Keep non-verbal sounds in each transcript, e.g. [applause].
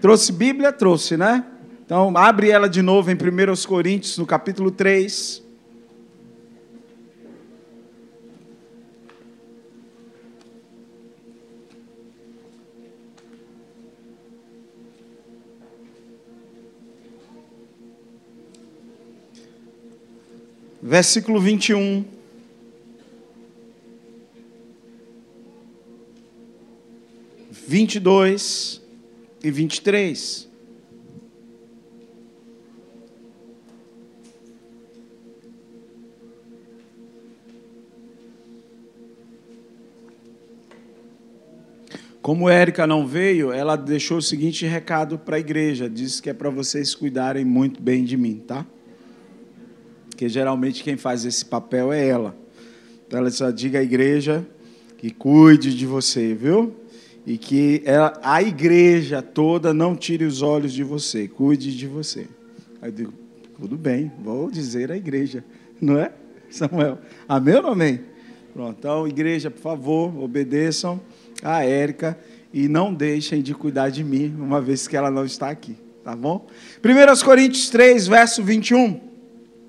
Trouxe Bíblia? Trouxe, né? Então, abre ela de novo em 1 Coríntios, no capítulo 3. Versículo 21. Vinte e dois e vinte e três. Como Érica não veio, ela deixou o seguinte recado para a igreja: disse que é para vocês cuidarem muito bem de mim, tá? Porque geralmente quem faz esse papel é ela. Então ela só diga à igreja que cuide de você, viu? E que a igreja toda não tire os olhos de você, cuide de você. Aí eu digo, tudo bem, vou dizer à igreja, não é, Samuel? Amém ou amém? Pronto, então, igreja, por favor, obedeçam a Érica e não deixem de cuidar de mim, uma vez que ela não está aqui, tá bom? 1 Coríntios 3, verso 21.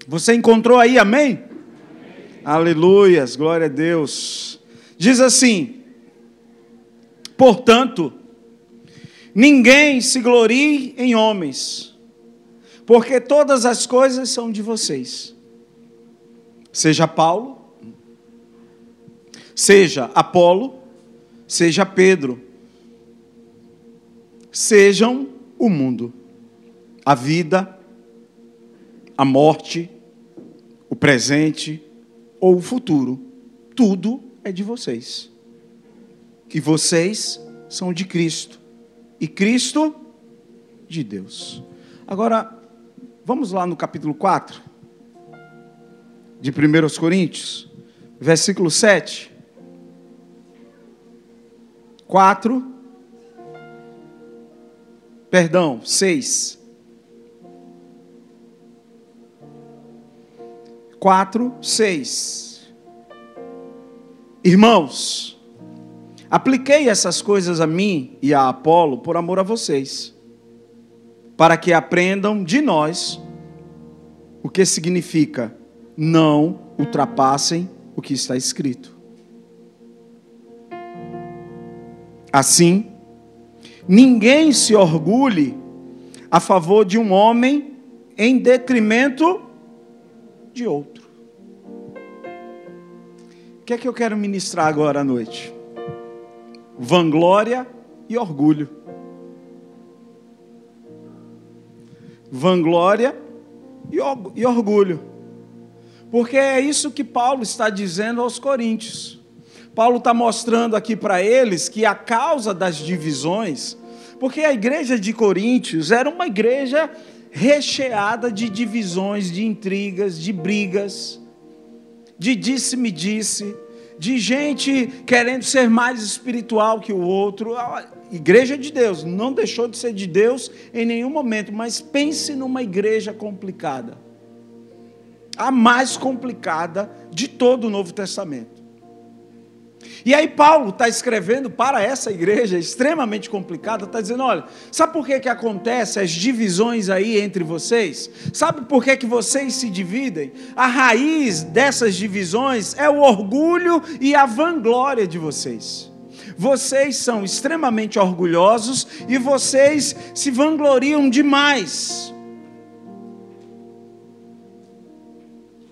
Você encontrou aí, amém? amém? Aleluias, glória a Deus. Diz assim: Portanto, ninguém se glorie em homens, porque todas as coisas são de vocês. Seja Paulo, seja Apolo, seja Pedro, sejam o mundo, a vida, a morte, o presente ou o futuro, tudo é de vocês. E vocês são de Cristo, e Cristo de Deus. Agora, vamos lá no capítulo 4 de 1 Coríntios, versículo 7. 4, perdão, 6. 4, 6. Irmãos, apliquei essas coisas a mim e a Apolo por amor a vocês, para que aprendam de nós o que significa não ultrapassem o que está escrito. Assim, ninguém se orgulhe a favor de um homem em detrimento de outro. O que é que eu quero ministrar agora à noite? Vanglória e orgulho. Vanglória e orgulho. Porque é isso que Paulo está dizendo aos coríntios. Paulo está mostrando aqui para eles que a causa das divisões, porque a igreja de Coríntios era uma igreja recheada de divisões, de intrigas, de brigas, de disse-me disse, de gente querendo ser mais espiritual que o outro. A igreja de Deus não deixou de ser de Deus em nenhum momento, mas pense numa igreja complicada. A mais complicada de todo o Novo Testamento. E aí Paulo está escrevendo para essa igreja extremamente complicada, está dizendo, olha, sabe por que, que acontece as divisões aí entre vocês? Sabe por que, que vocês se dividem? A raiz dessas divisões é o orgulho e a vanglória de vocês. Vocês são extremamente orgulhosos e vocês se vangloriam demais.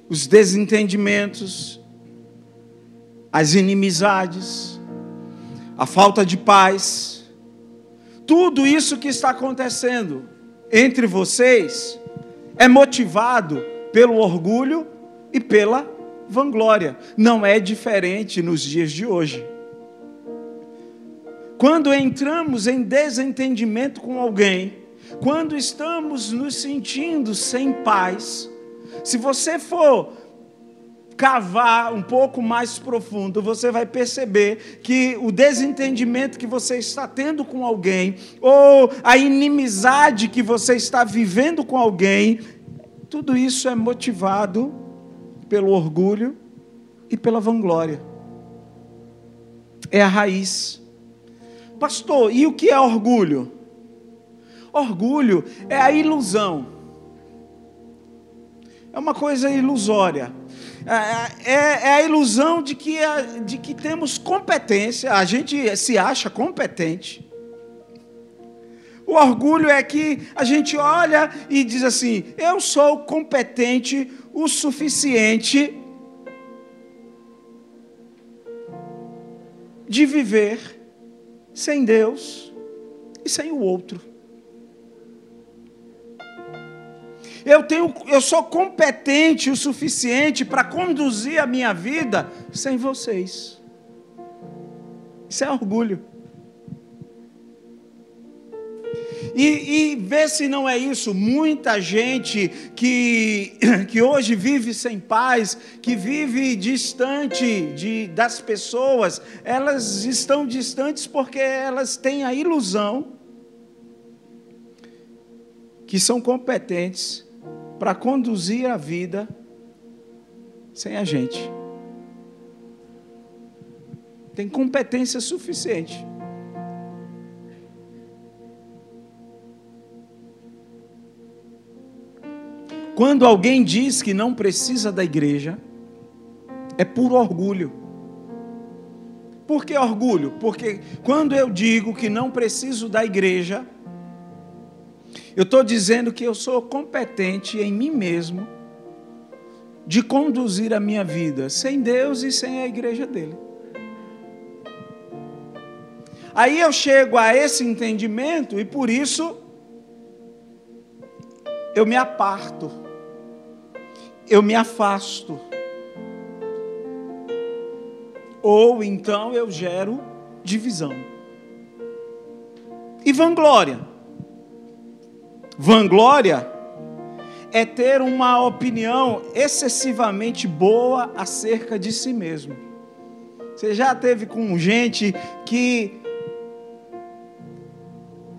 Os desentendimentos, as inimizades, a falta de paz, tudo isso que está acontecendo entre vocês é motivado pelo orgulho e pela vanglória. Não é diferente nos dias de hoje. Quando entramos em desentendimento com alguém, quando estamos nos sentindo sem paz, se você for cavar um pouco mais profundo, você vai perceber que o desentendimento que você está tendo com alguém, ou a inimizade que você está vivendo com alguém, tudo isso é motivado pelo orgulho e pela vanglória. É a raiz. Pastor, e o que é orgulho? Orgulho é a ilusão. É uma coisa ilusória. É, é, é a ilusão de que, de que temos competência, a gente se acha competente. O orgulho é que a gente olha e diz assim: eu sou competente o suficiente de viver sem Deus e sem o outro. Eu, tenho, eu sou competente o suficiente para conduzir a minha vida sem vocês. Isso é orgulho. E, e vê se não é isso. Muita gente que, [coughs] que hoje vive sem paz, que vive distante de, das pessoas, elas estão distantes porque elas têm a ilusão que são competentes para conduzir a vida sem a gente. Tem competência suficiente. Quando alguém diz que não precisa da igreja, é puro orgulho. Por que orgulho? Porque quando eu digo que não preciso da igreja, eu estou dizendo que eu sou competente em mim mesmo de conduzir a minha vida sem Deus e sem a igreja dele. Aí eu chego a esse entendimento e por isso eu me aparto, eu me afasto. Ou então eu gero divisão. E vanglória. Vanglória é ter uma opinião excessivamente boa acerca de si mesmo. Você já teve com gente que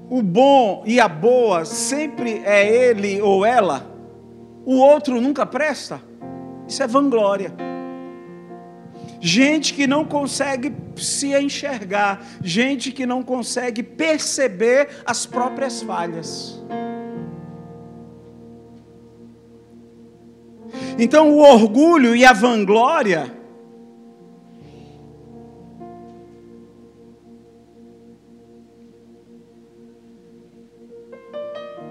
o bom e a boa sempre é ele ou ela, o outro nunca presta? Isso é vanglória. Gente que não consegue se enxergar, gente que não consegue perceber as próprias falhas. Então, o orgulho e a vanglória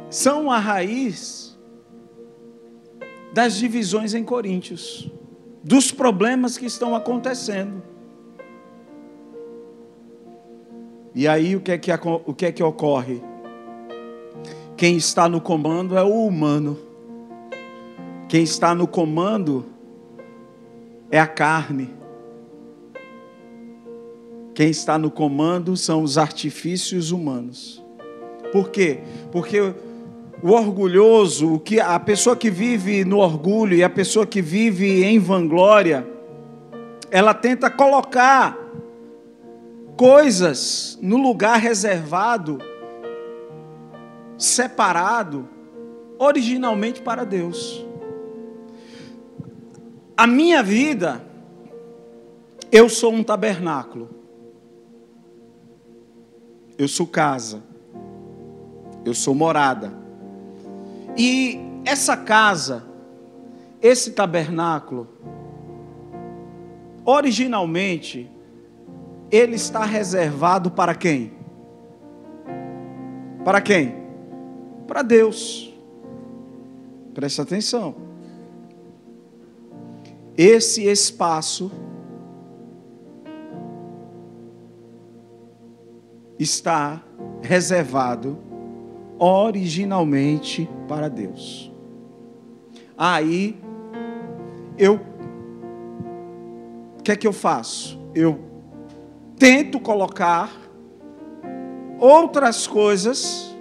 são a raiz das divisões em Coríntios, dos problemas que estão acontecendo. E aí o que é que, o que, é que ocorre? Quem está no comando é o humano. Quem está no comando é a carne. Quem está no comando são os artifícios humanos. Por quê? Porque o orgulhoso, o que a pessoa que vive no orgulho e a pessoa que vive em vanglória, ela tenta colocar coisas no lugar reservado, separado, originalmente para Deus a minha vida, eu sou um tabernáculo. Eu sou casa. Eu sou morada. E essa casa, esse tabernáculo, originalmente, ele está reservado para quem? Para quem? Para Deus. Preste atenção esse espaço está reservado originalmente para Deus. Aí eu o que é que eu faço? Eu tento colocar outras coisas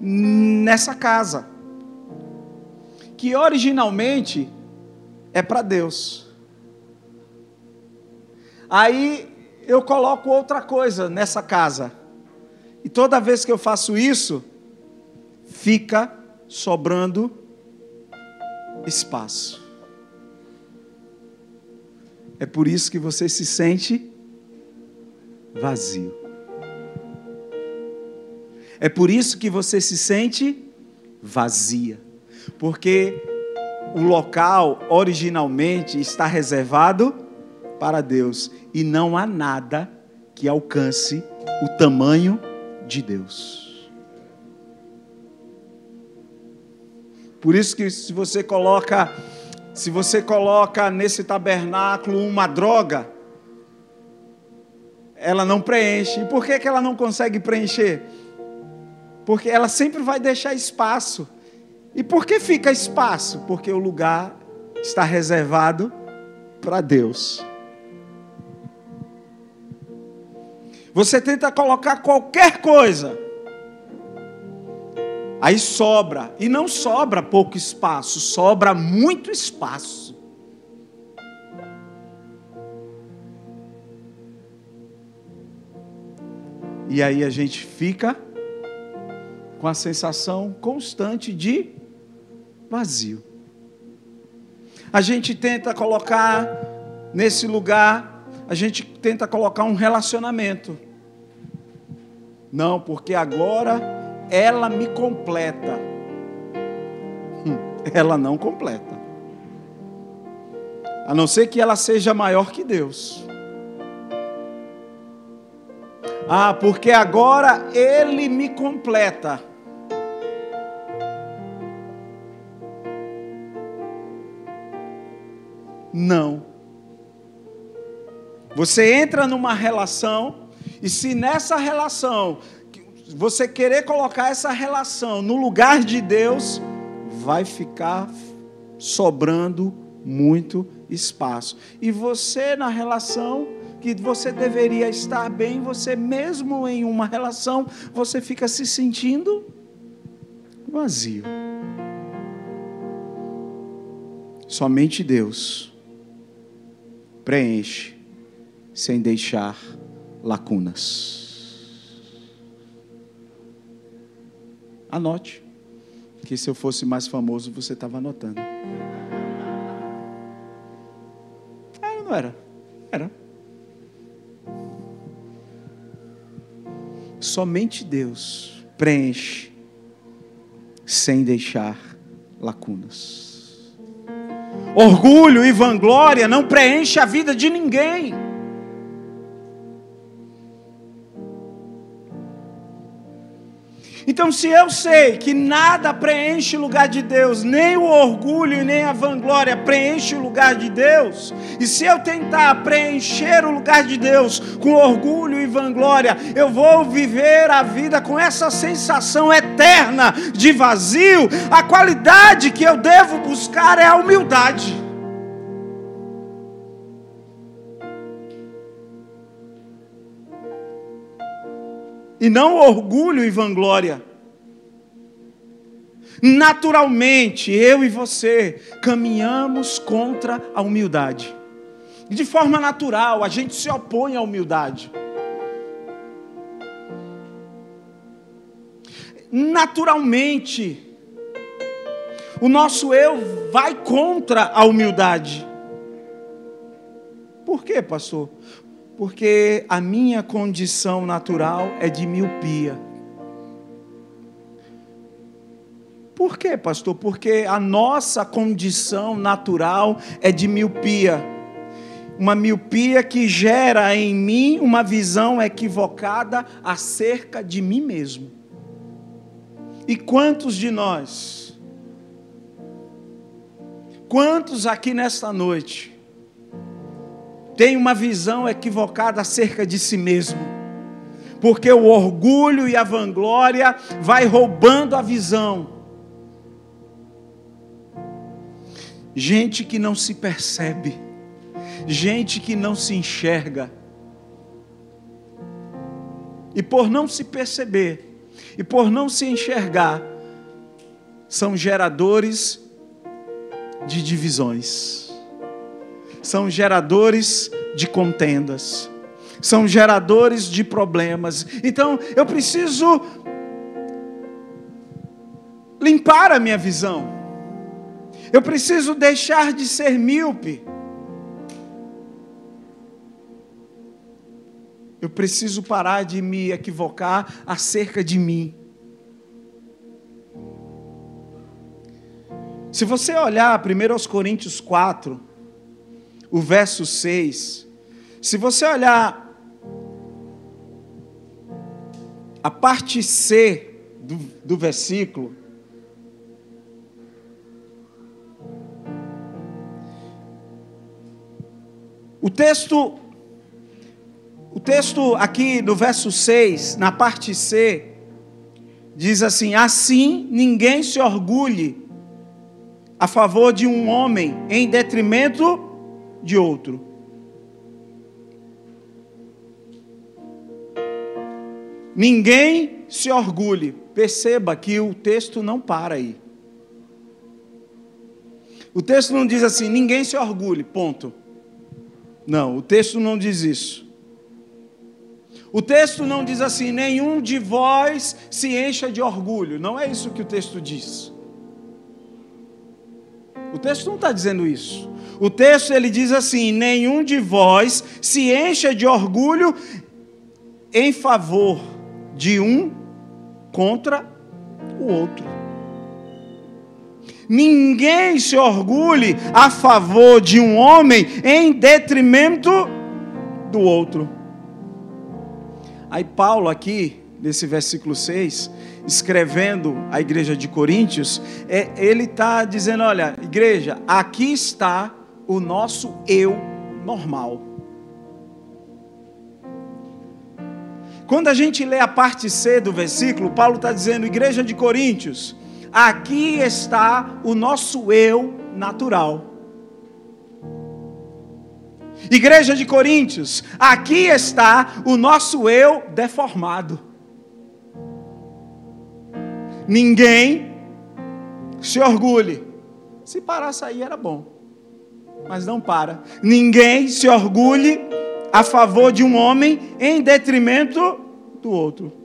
nessa casa que originalmente é para Deus. Aí eu coloco outra coisa nessa casa. E toda vez que eu faço isso, fica sobrando espaço. É por isso que você se sente vazio. É por isso que você se sente vazia. Porque o local originalmente está reservado para Deus e não há nada que alcance o tamanho de Deus. Por isso que se você coloca se você coloca nesse tabernáculo uma droga, ela não preenche. E por que, que ela não consegue preencher? Porque ela sempre vai deixar espaço. E por que fica espaço? Porque o lugar está reservado para Deus. Você tenta colocar qualquer coisa, aí sobra. E não sobra pouco espaço, sobra muito espaço. E aí a gente fica com a sensação constante de vazio. A gente tenta colocar nesse lugar, a gente tenta colocar um relacionamento. Não, porque agora ela me completa. Hum, ela não completa. A não ser que ela seja maior que Deus. Ah, porque agora Ele me completa. Não. Você entra numa relação, e se nessa relação, você querer colocar essa relação no lugar de Deus, vai ficar sobrando muito espaço. E você na relação que você deveria estar bem, você mesmo em uma relação, você fica se sentindo vazio. Somente Deus preenche sem deixar lacunas. Anote, que se eu fosse mais famoso, você estava anotando. Era, não era? Era. Somente Deus preenche sem deixar lacunas. Orgulho e vanglória não preenche a vida de ninguém. Então, se eu sei que nada preenche o lugar de Deus, nem o orgulho e nem a vanglória preenche o lugar de Deus, e se eu tentar preencher o lugar de Deus com orgulho e vanglória, eu vou viver a vida com essa sensação eterna de vazio. A qualidade que eu devo buscar é a humildade. e não orgulho e vanglória. Naturalmente, eu e você caminhamos contra a humildade. De forma natural, a gente se opõe à humildade. Naturalmente, o nosso eu vai contra a humildade. Por quê, pastor? Porque a minha condição natural é de miopia. Por quê, pastor? Porque a nossa condição natural é de miopia. Uma miopia que gera em mim uma visão equivocada acerca de mim mesmo. E quantos de nós, quantos aqui nesta noite, tem uma visão equivocada acerca de si mesmo? Porque o orgulho e a vanglória vai roubando a visão gente que não se percebe, gente que não se enxerga. E por não se perceber, e por não se enxergar, são geradores de divisões, são geradores de contendas, são geradores de problemas. Então eu preciso limpar a minha visão. Eu preciso deixar de ser míope. Eu preciso parar de me equivocar acerca de mim. Se você olhar primeiro aos Coríntios 4, o verso 6, se você olhar a parte C do, do versículo, o texto o texto aqui do verso 6, na parte C, diz assim: Assim ninguém se orgulhe a favor de um homem em detrimento de outro. Ninguém se orgulhe. Perceba que o texto não para aí. O texto não diz assim, ninguém se orgulhe, ponto. Não, o texto não diz isso. O texto não diz assim, nenhum de vós se encha de orgulho. Não é isso que o texto diz. O texto não está dizendo isso. O texto ele diz assim: nenhum de vós se encha de orgulho em favor de um contra o outro. Ninguém se orgulhe a favor de um homem em detrimento do outro. Aí Paulo aqui, nesse versículo 6, escrevendo a igreja de Coríntios, é, ele está dizendo: olha, igreja, aqui está o nosso eu normal. Quando a gente lê a parte C do versículo, Paulo está dizendo, igreja de Coríntios, aqui está o nosso eu natural. Igreja de Coríntios, aqui está o nosso eu deformado. Ninguém se orgulhe. Se parasse aí era bom, mas não para. Ninguém se orgulhe a favor de um homem em detrimento do outro.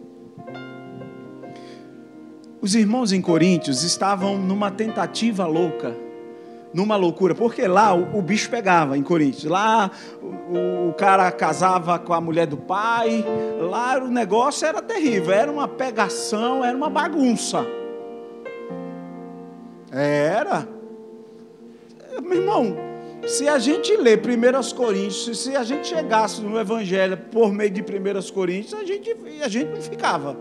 Os irmãos em Coríntios estavam numa tentativa louca numa loucura, porque lá o, o bicho pegava em Coríntios. Lá o, o, cara casava com a mulher do pai, lá o negócio era terrível, era uma pegação, era uma bagunça. Era. Meu irmão, se a gente lê 1 Coríntios, se a gente chegasse no Evangelho por meio de 1 Coríntios, a gente, a gente não ficava.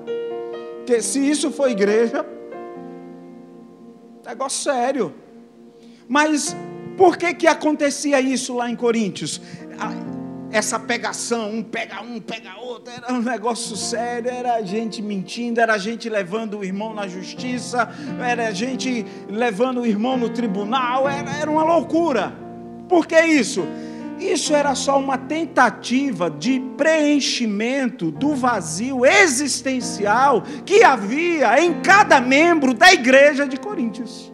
Porque se isso for igreja, negócio sério. Mas por que que acontecia isso lá em Coríntios? Essa pegação, um pega um, pega outro, era um negócio sério, era gente mentindo, era gente levando o irmão na justiça, era gente levando o irmão no tribunal, era, era uma loucura. Por que isso? Isso era só uma tentativa de preenchimento do vazio existencial que havia em cada membro da igreja de Coríntios.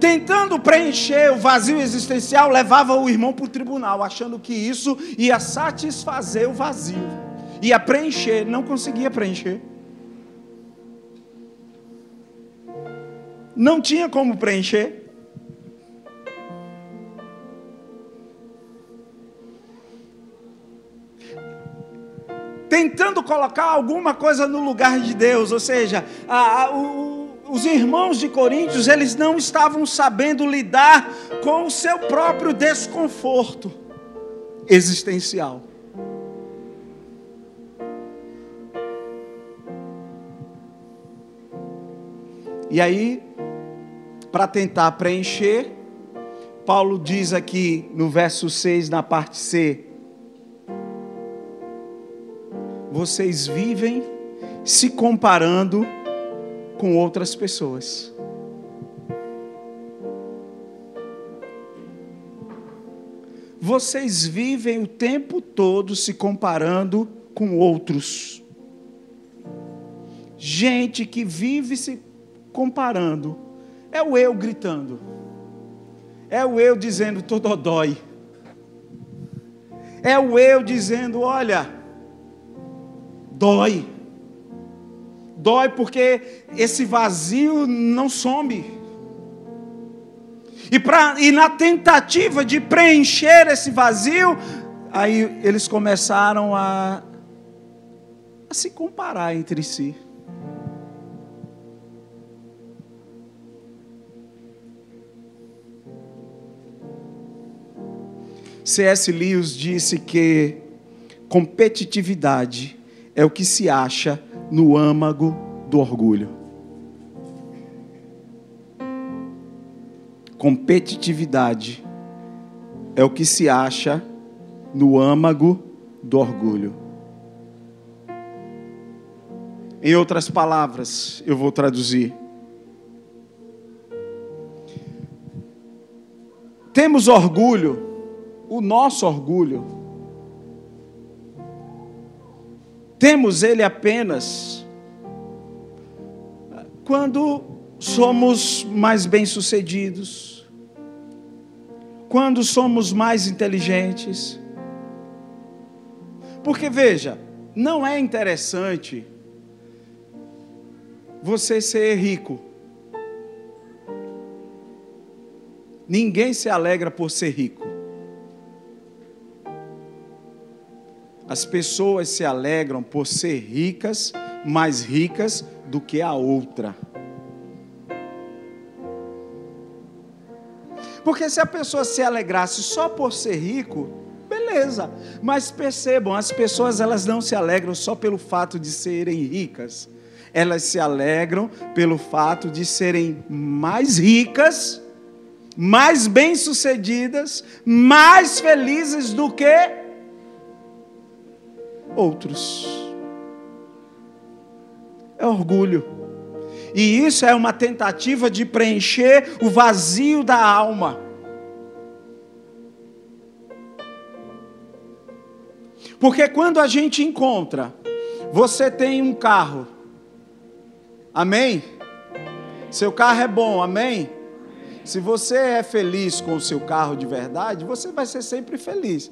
tentando preencher o vazio existencial, levava o irmão para o tribunal, achando que isso ia satisfazer o vazio, ia preencher, não conseguia preencher. Não tinha como preencher. Tentando colocar alguma coisa no lugar de Deus, ou seja, a, a, o, os irmãos de Coríntios, eles não estavam sabendo lidar com o seu próprio desconforto existencial. E aí, para tentar preencher, Paulo diz aqui no verso 6, na parte C: Vocês vivem se comparando com outras pessoas. Vocês vivem o tempo todo se comparando com outros. Gente que vive se comparando. É o eu gritando. É o eu dizendo todo dói. É o eu dizendo, olha, Dói. Dói porque esse vazio não some. E, pra, e na tentativa de preencher esse vazio, aí eles começaram a, a se comparar entre si. C.S. Lewis disse que competitividade é o que se acha no âmago do orgulho. Competitividade é o que se acha no âmago do orgulho. Em outras palavras, eu vou traduzir. Temos orgulho, o nosso orgulho, temos ele apenas quando somos mais bem-sucedidos, quando somos mais inteligentes. Porque veja, não é interessante você ser rico. Ninguém se alegra por ser rico. As pessoas se alegram por ser ricas, mais ricas do que a outra. Porque se a pessoa se alegrasse só por ser rico, beleza. Mas percebam, as pessoas elas não se alegram só pelo fato de serem ricas elas se alegram pelo fato de serem mais ricas, mais bem-sucedidas, mais felizes do que outros. É orgulho. E isso é uma tentativa de preencher o vazio da alma. Porque quando a gente encontra, você tem um carro, Amém? Seu carro é bom, amém? Se você é feliz com o seu carro de verdade, você vai ser sempre feliz.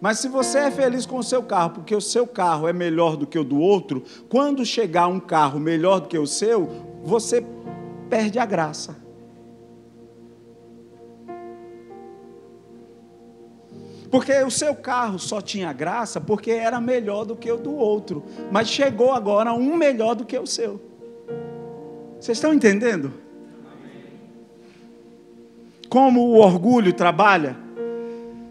Mas se você é feliz com o seu carro, porque o seu carro é melhor do que o do outro, quando chegar um carro melhor do que o seu, você perde a graça. Porque o seu carro só tinha graça porque era melhor do que o do outro. Mas chegou agora um melhor do que o seu. Vocês estão entendendo? Como o orgulho trabalha?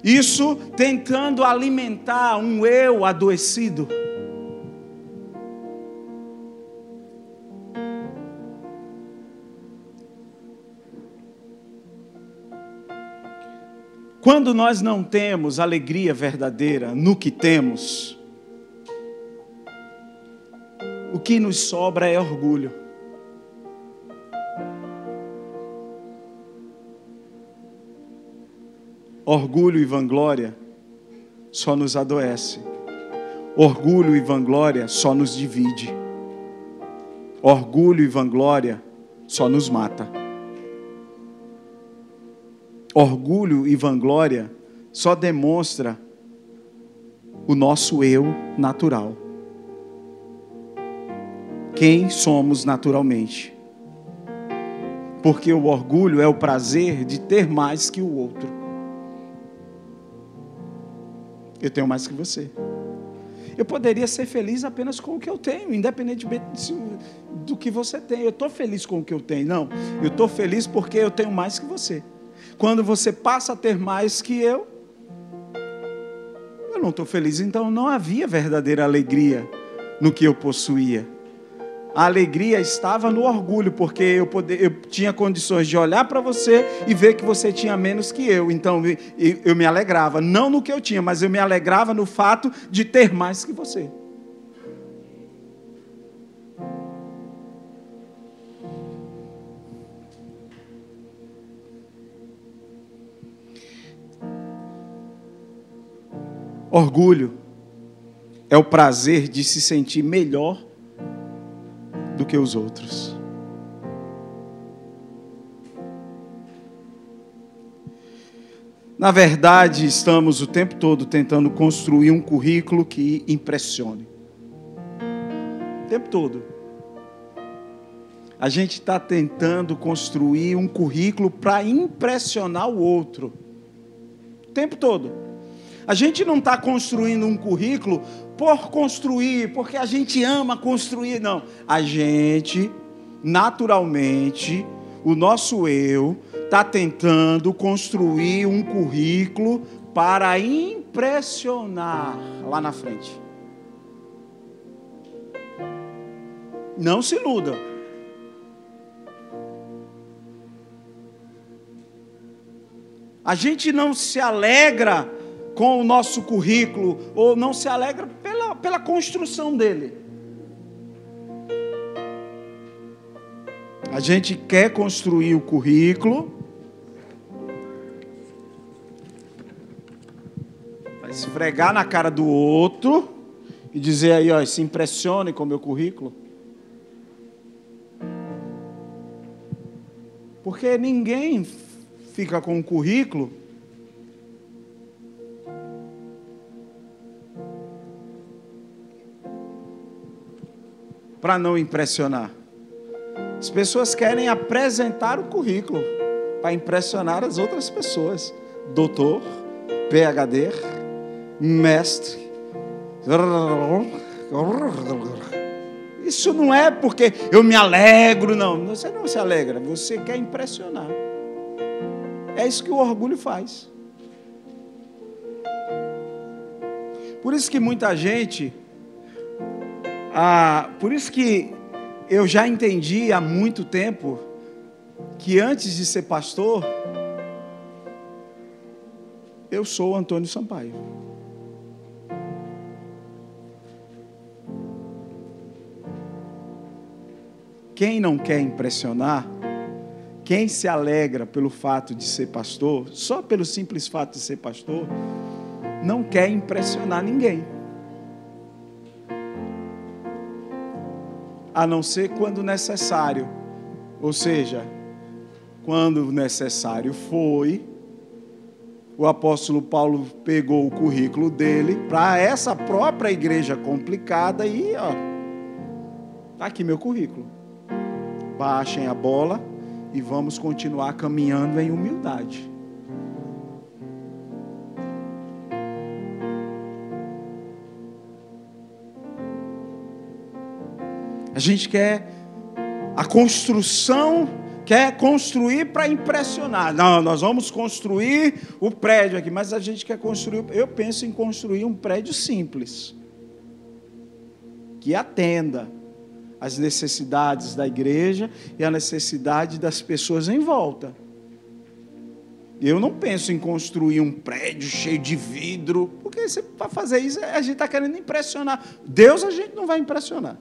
Isso tentando alimentar um eu adoecido. Quando nós não temos alegria verdadeira no que temos, o que nos sobra é orgulho. Orgulho e vanglória só nos adoece. Orgulho e vanglória só nos divide. Orgulho e vanglória só nos mata. Orgulho e vanglória só demonstra o nosso eu natural. Quem somos naturalmente. Porque o orgulho é o prazer de ter mais que o outro. Eu tenho mais que você. Eu poderia ser feliz apenas com o que eu tenho, independentemente do que você tem. Eu estou feliz com o que eu tenho. Não, eu estou feliz porque eu tenho mais que você. Quando você passa a ter mais que eu, eu não estou feliz. Então não havia verdadeira alegria no que eu possuía. A alegria estava no orgulho, porque eu, poder, eu tinha condições de olhar para você e ver que você tinha menos que eu. Então eu, eu me alegrava, não no que eu tinha, mas eu me alegrava no fato de ter mais que você. Orgulho é o prazer de se sentir melhor do que os outros. Na verdade, estamos o tempo todo tentando construir um currículo que impressione. O tempo todo. A gente está tentando construir um currículo para impressionar o outro. O tempo todo. A gente não está construindo um currículo por construir, porque a gente ama construir, não. A gente, naturalmente, o nosso eu está tentando construir um currículo para impressionar lá na frente. Não se iludam. A gente não se alegra com o nosso currículo, ou não se alegra pela, pela construção dele. A gente quer construir o currículo, vai esfregar na cara do outro e dizer aí, ó, se impressione com o meu currículo. Porque ninguém fica com um currículo para não impressionar. As pessoas querem apresentar o currículo para impressionar as outras pessoas. Doutor, PhD, mestre. Isso não é porque eu me alegro, não. Você não se alegra, você quer impressionar. É isso que o orgulho faz. Por isso que muita gente ah, por isso que eu já entendi há muito tempo que antes de ser pastor, eu sou Antônio Sampaio. Quem não quer impressionar, quem se alegra pelo fato de ser pastor, só pelo simples fato de ser pastor, não quer impressionar ninguém. A não ser quando necessário. Ou seja, quando necessário foi, o apóstolo Paulo pegou o currículo dele para essa própria igreja complicada e, ó, tá aqui meu currículo. Baixem a bola e vamos continuar caminhando em humildade. A gente quer a construção, quer construir para impressionar. Não, nós vamos construir o prédio aqui, mas a gente quer construir. Eu penso em construir um prédio simples, que atenda às necessidades da igreja e à necessidade das pessoas em volta. Eu não penso em construir um prédio cheio de vidro, porque para fazer isso a gente está querendo impressionar. Deus a gente não vai impressionar.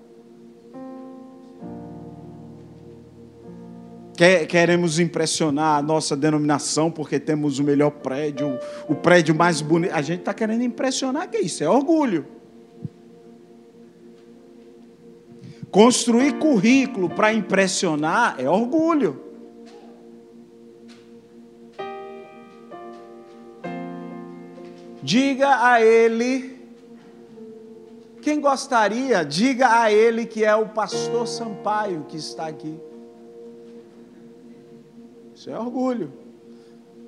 Queremos impressionar a nossa denominação porque temos o melhor prédio, o prédio mais bonito. A gente está querendo impressionar, que é isso? É orgulho. Construir currículo para impressionar é orgulho. Diga a ele, quem gostaria, diga a ele que é o pastor Sampaio que está aqui. Isso é orgulho.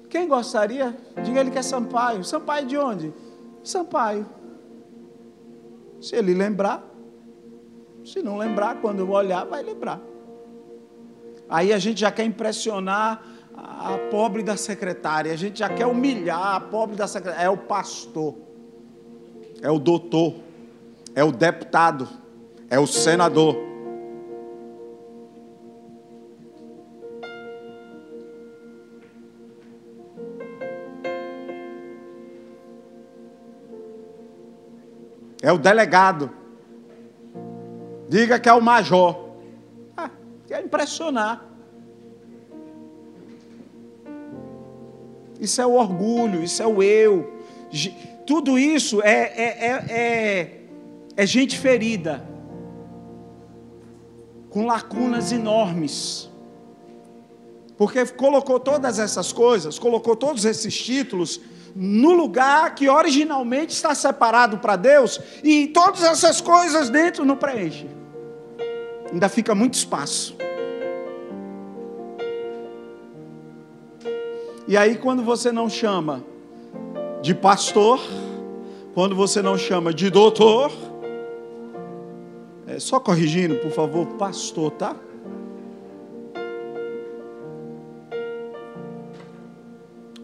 Quem gostaria? Diga ele que é Sampaio. Sampaio de onde? Sampaio. Se ele lembrar, se não lembrar, quando eu olhar, vai lembrar. Aí a gente já quer impressionar a pobre da secretária, a gente já quer humilhar a pobre da secretária. É o pastor, é o doutor, é o deputado, é o senador. É o delegado. Diga que é o major. Ah, quer impressionar. Isso é o orgulho, isso é o eu. Tudo isso é, é, é, é, é gente ferida, com lacunas enormes. Porque colocou todas essas coisas, colocou todos esses títulos no lugar que originalmente está separado para Deus, e todas essas coisas dentro não preenche. Ainda fica muito espaço. E aí, quando você não chama de pastor, quando você não chama de doutor, é só corrigindo, por favor, pastor, tá?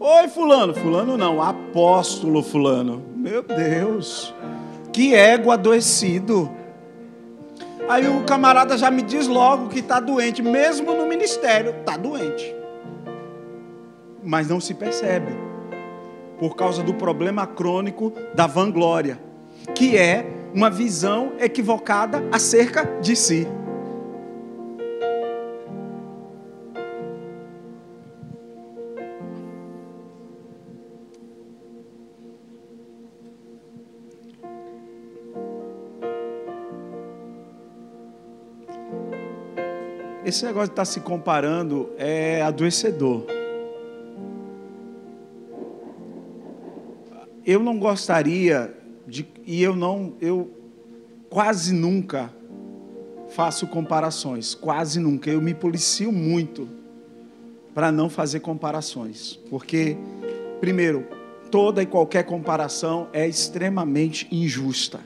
Oi, Fulano. Fulano não, apóstolo Fulano. Meu Deus, que ego adoecido. Aí o camarada já me diz logo que está doente, mesmo no ministério, está doente. Mas não se percebe, por causa do problema crônico da vanglória, que é uma visão equivocada acerca de si. Esse negócio de estar tá se comparando é adoecedor. Eu não gostaria de, e eu não, eu quase nunca faço comparações, quase nunca. Eu me policio muito para não fazer comparações, porque primeiro, toda e qualquer comparação é extremamente injusta.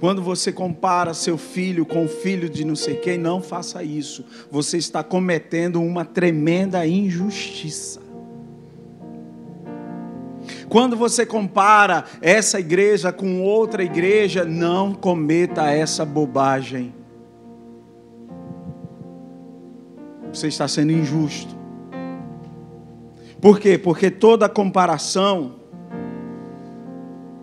Quando você compara seu filho com o filho de não sei quem, não faça isso. Você está cometendo uma tremenda injustiça. Quando você compara essa igreja com outra igreja, não cometa essa bobagem. Você está sendo injusto. Por quê? Porque toda comparação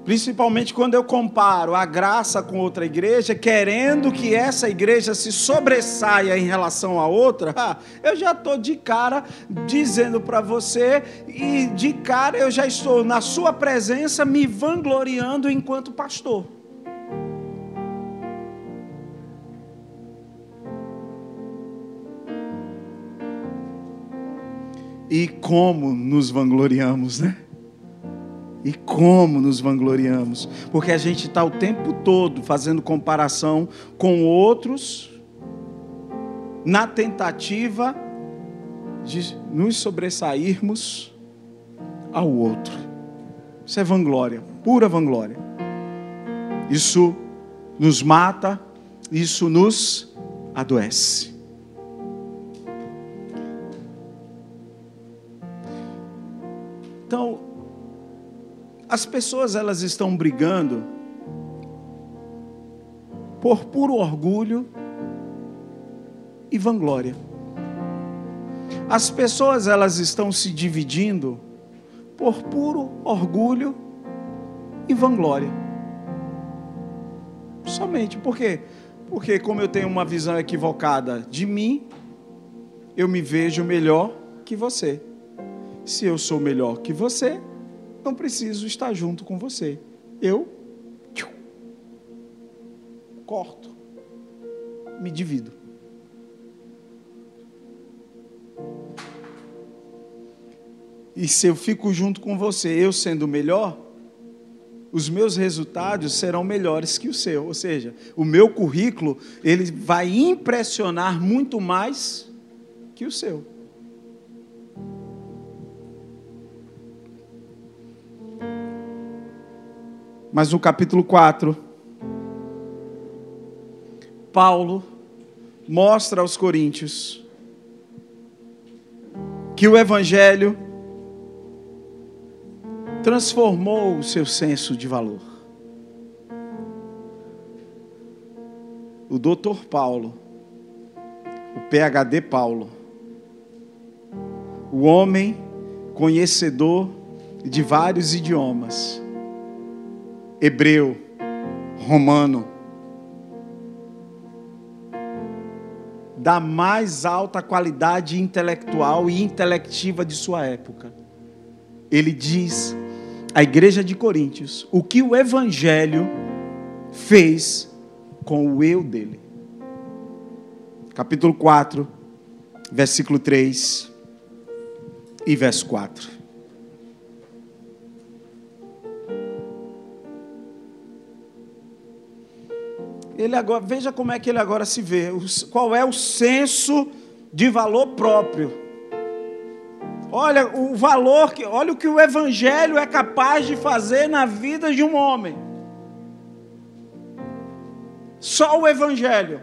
Principalmente quando eu comparo a graça com outra igreja, querendo que essa igreja se sobressaia em relação à outra, eu já estou de cara dizendo para você, e de cara eu já estou na sua presença me vangloriando enquanto pastor. E como nos vangloriamos, né? E como nos vangloriamos, porque a gente está o tempo todo fazendo comparação com outros, na tentativa de nos sobressairmos ao outro. Isso é vanglória, pura vanglória. Isso nos mata, isso nos adoece. As pessoas elas estão brigando por puro orgulho e vanglória. As pessoas elas estão se dividindo por puro orgulho e vanglória. Somente por quê? Porque como eu tenho uma visão equivocada de mim, eu me vejo melhor que você. Se eu sou melhor que você, não preciso estar junto com você. Eu tchum, corto, me divido. E se eu fico junto com você, eu sendo melhor, os meus resultados serão melhores que o seu. Ou seja, o meu currículo, ele vai impressionar muito mais que o seu. Mas no capítulo 4, Paulo mostra aos coríntios que o evangelho transformou o seu senso de valor. O doutor Paulo, o PhD Paulo, o homem conhecedor de vários idiomas, hebreu, romano, da mais alta qualidade intelectual e intelectiva de sua época. Ele diz à igreja de Coríntios o que o evangelho fez com o eu dele. Capítulo 4, versículo 3 e verso 4. Ele agora, veja como é que ele agora se vê, qual é o senso de valor próprio. Olha o valor que, olha o que o evangelho é capaz de fazer na vida de um homem. Só o evangelho.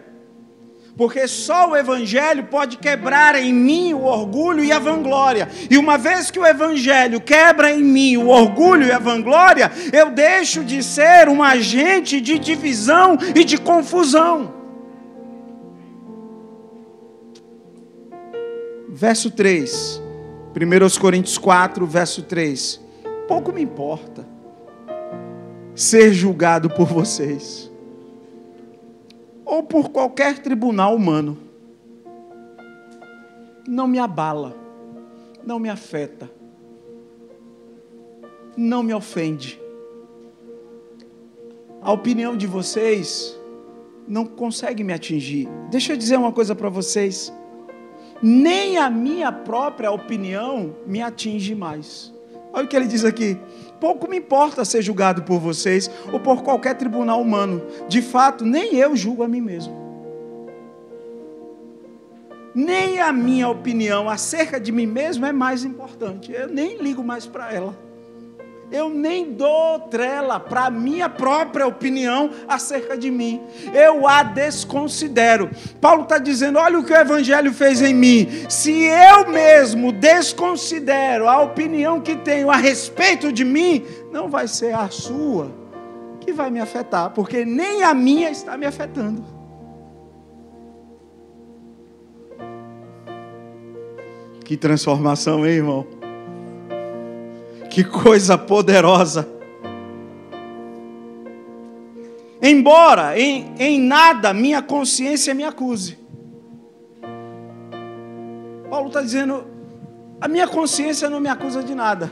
Porque só o Evangelho pode quebrar em mim o orgulho e a vanglória. E uma vez que o Evangelho quebra em mim o orgulho e a vanglória, eu deixo de ser um agente de divisão e de confusão. Verso 3, 1 Coríntios 4, verso 3. Pouco me importa ser julgado por vocês ou por qualquer tribunal humano. Não me abala, não me afeta, não me ofende. A opinião de vocês não consegue me atingir. Deixa eu dizer uma coisa para vocês. Nem a minha própria opinião me atinge mais. Olha o que ele diz aqui. Pouco me importa ser julgado por vocês ou por qualquer tribunal humano. De fato, nem eu julgo a mim mesmo. Nem a minha opinião acerca de mim mesmo é mais importante. Eu nem ligo mais para ela eu nem dou trela para a minha própria opinião acerca de mim. Eu a desconsidero. Paulo está dizendo: olha o que o Evangelho fez em mim. Se eu mesmo desconsidero a opinião que tenho a respeito de mim, não vai ser a sua que vai me afetar, porque nem a minha está me afetando. Que transformação, hein, irmão? Que coisa poderosa. Embora em, em nada minha consciência me acuse. Paulo está dizendo: a minha consciência não me acusa de nada.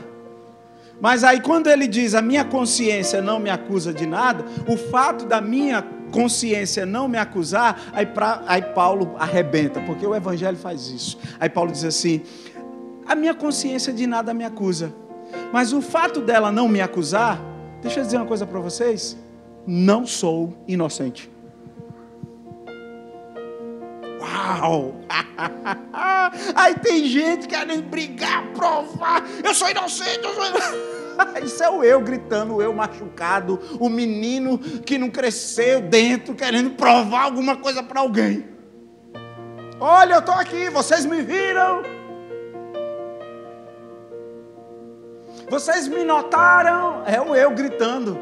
Mas aí, quando ele diz a minha consciência não me acusa de nada, o fato da minha consciência não me acusar, aí, pra, aí Paulo arrebenta, porque o Evangelho faz isso. Aí Paulo diz assim: a minha consciência de nada me acusa. Mas o fato dela não me acusar, deixa eu dizer uma coisa para vocês: não sou inocente. Uau! [laughs] Aí tem gente querendo brigar, provar. Eu sou inocente, eu sou. [laughs] Isso é o eu gritando, o eu machucado, o menino que não cresceu dentro, querendo provar alguma coisa para alguém. Olha, eu estou aqui, vocês me viram. Vocês me notaram? É o eu gritando.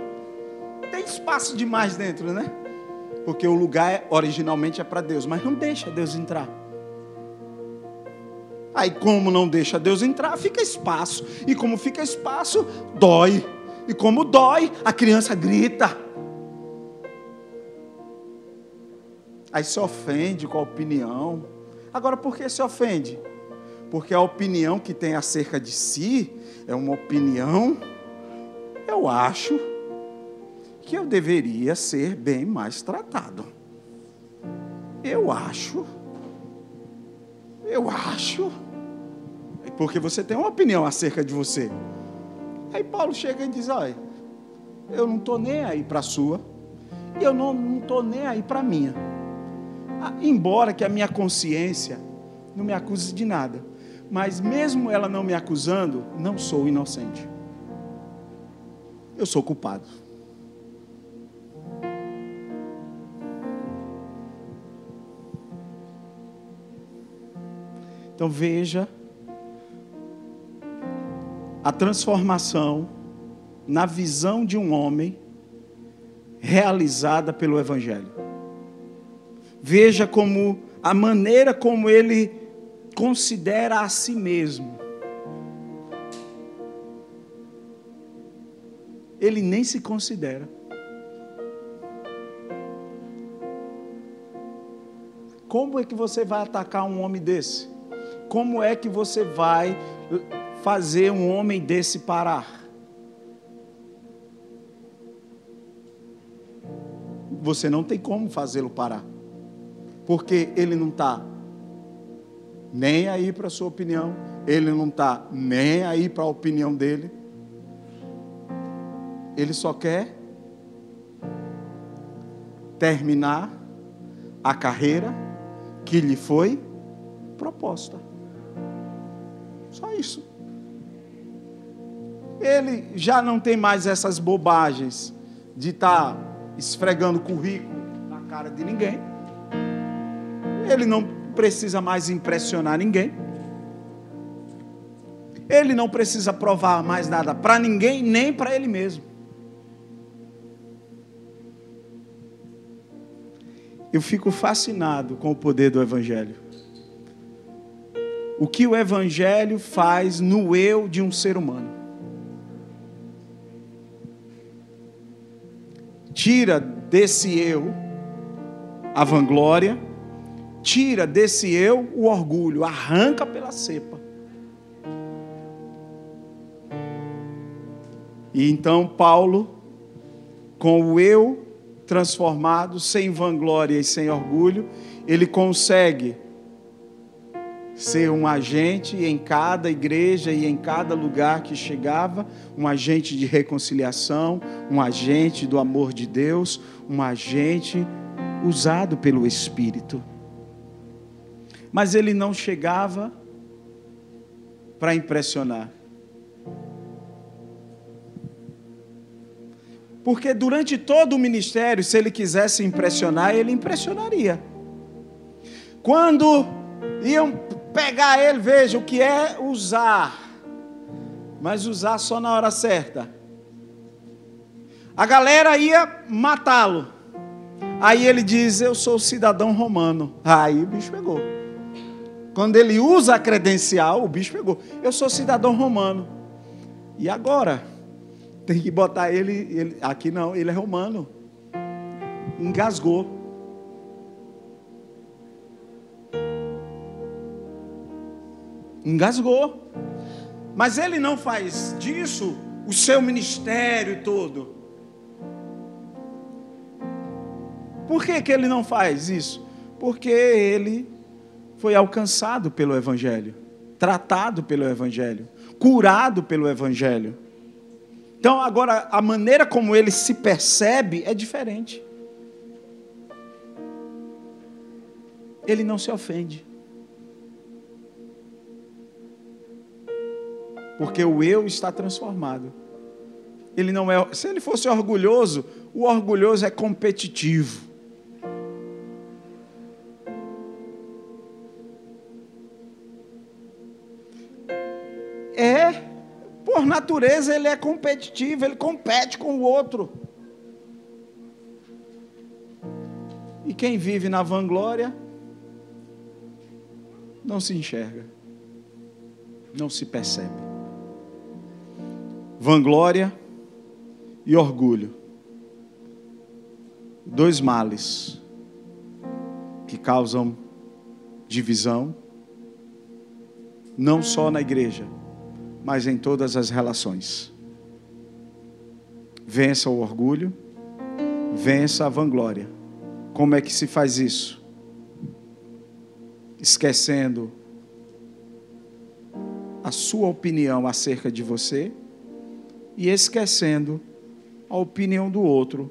Tem espaço demais dentro, né? Porque o lugar originalmente é para Deus, mas não deixa Deus entrar. Aí, como não deixa Deus entrar, fica espaço. E como fica espaço, dói. E como dói, a criança grita. Aí se ofende com a opinião. Agora, por que se ofende? Porque a opinião que tem acerca de si é uma opinião, eu acho que eu deveria ser bem mais tratado. Eu acho. Eu acho. Porque você tem uma opinião acerca de você. Aí Paulo chega e diz: Olha, eu não estou nem aí para a sua, e eu não estou nem aí para a minha. Ah, embora que a minha consciência não me acuse de nada, mas mesmo ela não me acusando, não sou inocente. Eu sou culpado. Então veja a transformação na visão de um homem realizada pelo Evangelho. Veja como a maneira como ele considera a si mesmo. Ele nem se considera. Como é que você vai atacar um homem desse? Como é que você vai fazer um homem desse parar? Você não tem como fazê-lo parar, porque ele não está nem aí para a sua opinião, ele não está nem aí para a opinião dele. Ele só quer terminar a carreira que lhe foi proposta. Só isso. Ele já não tem mais essas bobagens de estar tá esfregando currículo na cara de ninguém. Ele não precisa mais impressionar ninguém. Ele não precisa provar mais nada para ninguém, nem para ele mesmo. Eu fico fascinado com o poder do Evangelho. O que o Evangelho faz no eu de um ser humano. Tira desse eu a vanglória, tira desse eu o orgulho, arranca pela cepa. E então Paulo, com o eu transformado, sem vanglória e sem orgulho, ele consegue ser um agente em cada igreja e em cada lugar que chegava, um agente de reconciliação, um agente do amor de Deus, um agente usado pelo Espírito. Mas ele não chegava para impressionar. Porque durante todo o ministério, se ele quisesse impressionar, ele impressionaria. Quando iam pegar ele, veja o que é usar, mas usar só na hora certa. A galera ia matá-lo. Aí ele diz: Eu sou cidadão romano. Aí o bicho pegou. Quando ele usa a credencial, o bicho pegou. Eu sou cidadão romano. E agora? Tem que botar ele, ele aqui não, ele é romano. Engasgou. Engasgou. Mas ele não faz disso o seu ministério todo. Por que, que ele não faz isso? Porque ele foi alcançado pelo Evangelho, tratado pelo Evangelho, curado pelo Evangelho. Então, agora, a maneira como ele se percebe é diferente. Ele não se ofende. Porque o eu está transformado. Ele não é, se ele fosse orgulhoso, o orgulhoso é competitivo. Natureza, ele é competitivo, ele compete com o outro. E quem vive na vanglória não se enxerga, não se percebe. Vanglória e orgulho. Dois males que causam divisão, não só na igreja, mas em todas as relações. Vença o orgulho, vença a vanglória. Como é que se faz isso? Esquecendo a sua opinião acerca de você e esquecendo a opinião do outro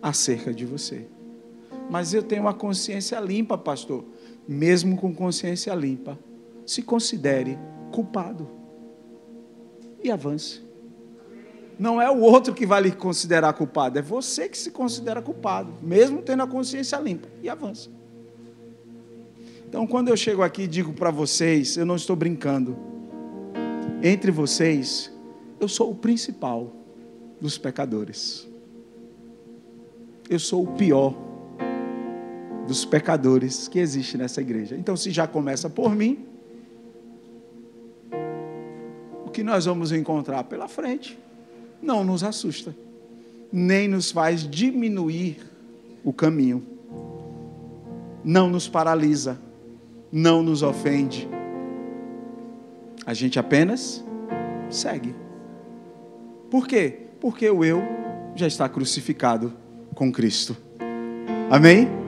acerca de você. Mas eu tenho uma consciência limpa, pastor. Mesmo com consciência limpa, se considere culpado e avance. Não é o outro que vai lhe considerar culpado, é você que se considera culpado, mesmo tendo a consciência limpa, e avança. Então, quando eu chego aqui e digo para vocês, eu não estou brincando. Entre vocês, eu sou o principal dos pecadores. Eu sou o pior dos pecadores que existe nessa igreja. Então, se já começa por mim, que nós vamos encontrar pela frente não nos assusta, nem nos faz diminuir o caminho, não nos paralisa, não nos ofende. A gente apenas segue. Por quê? Porque o eu já está crucificado com Cristo. Amém?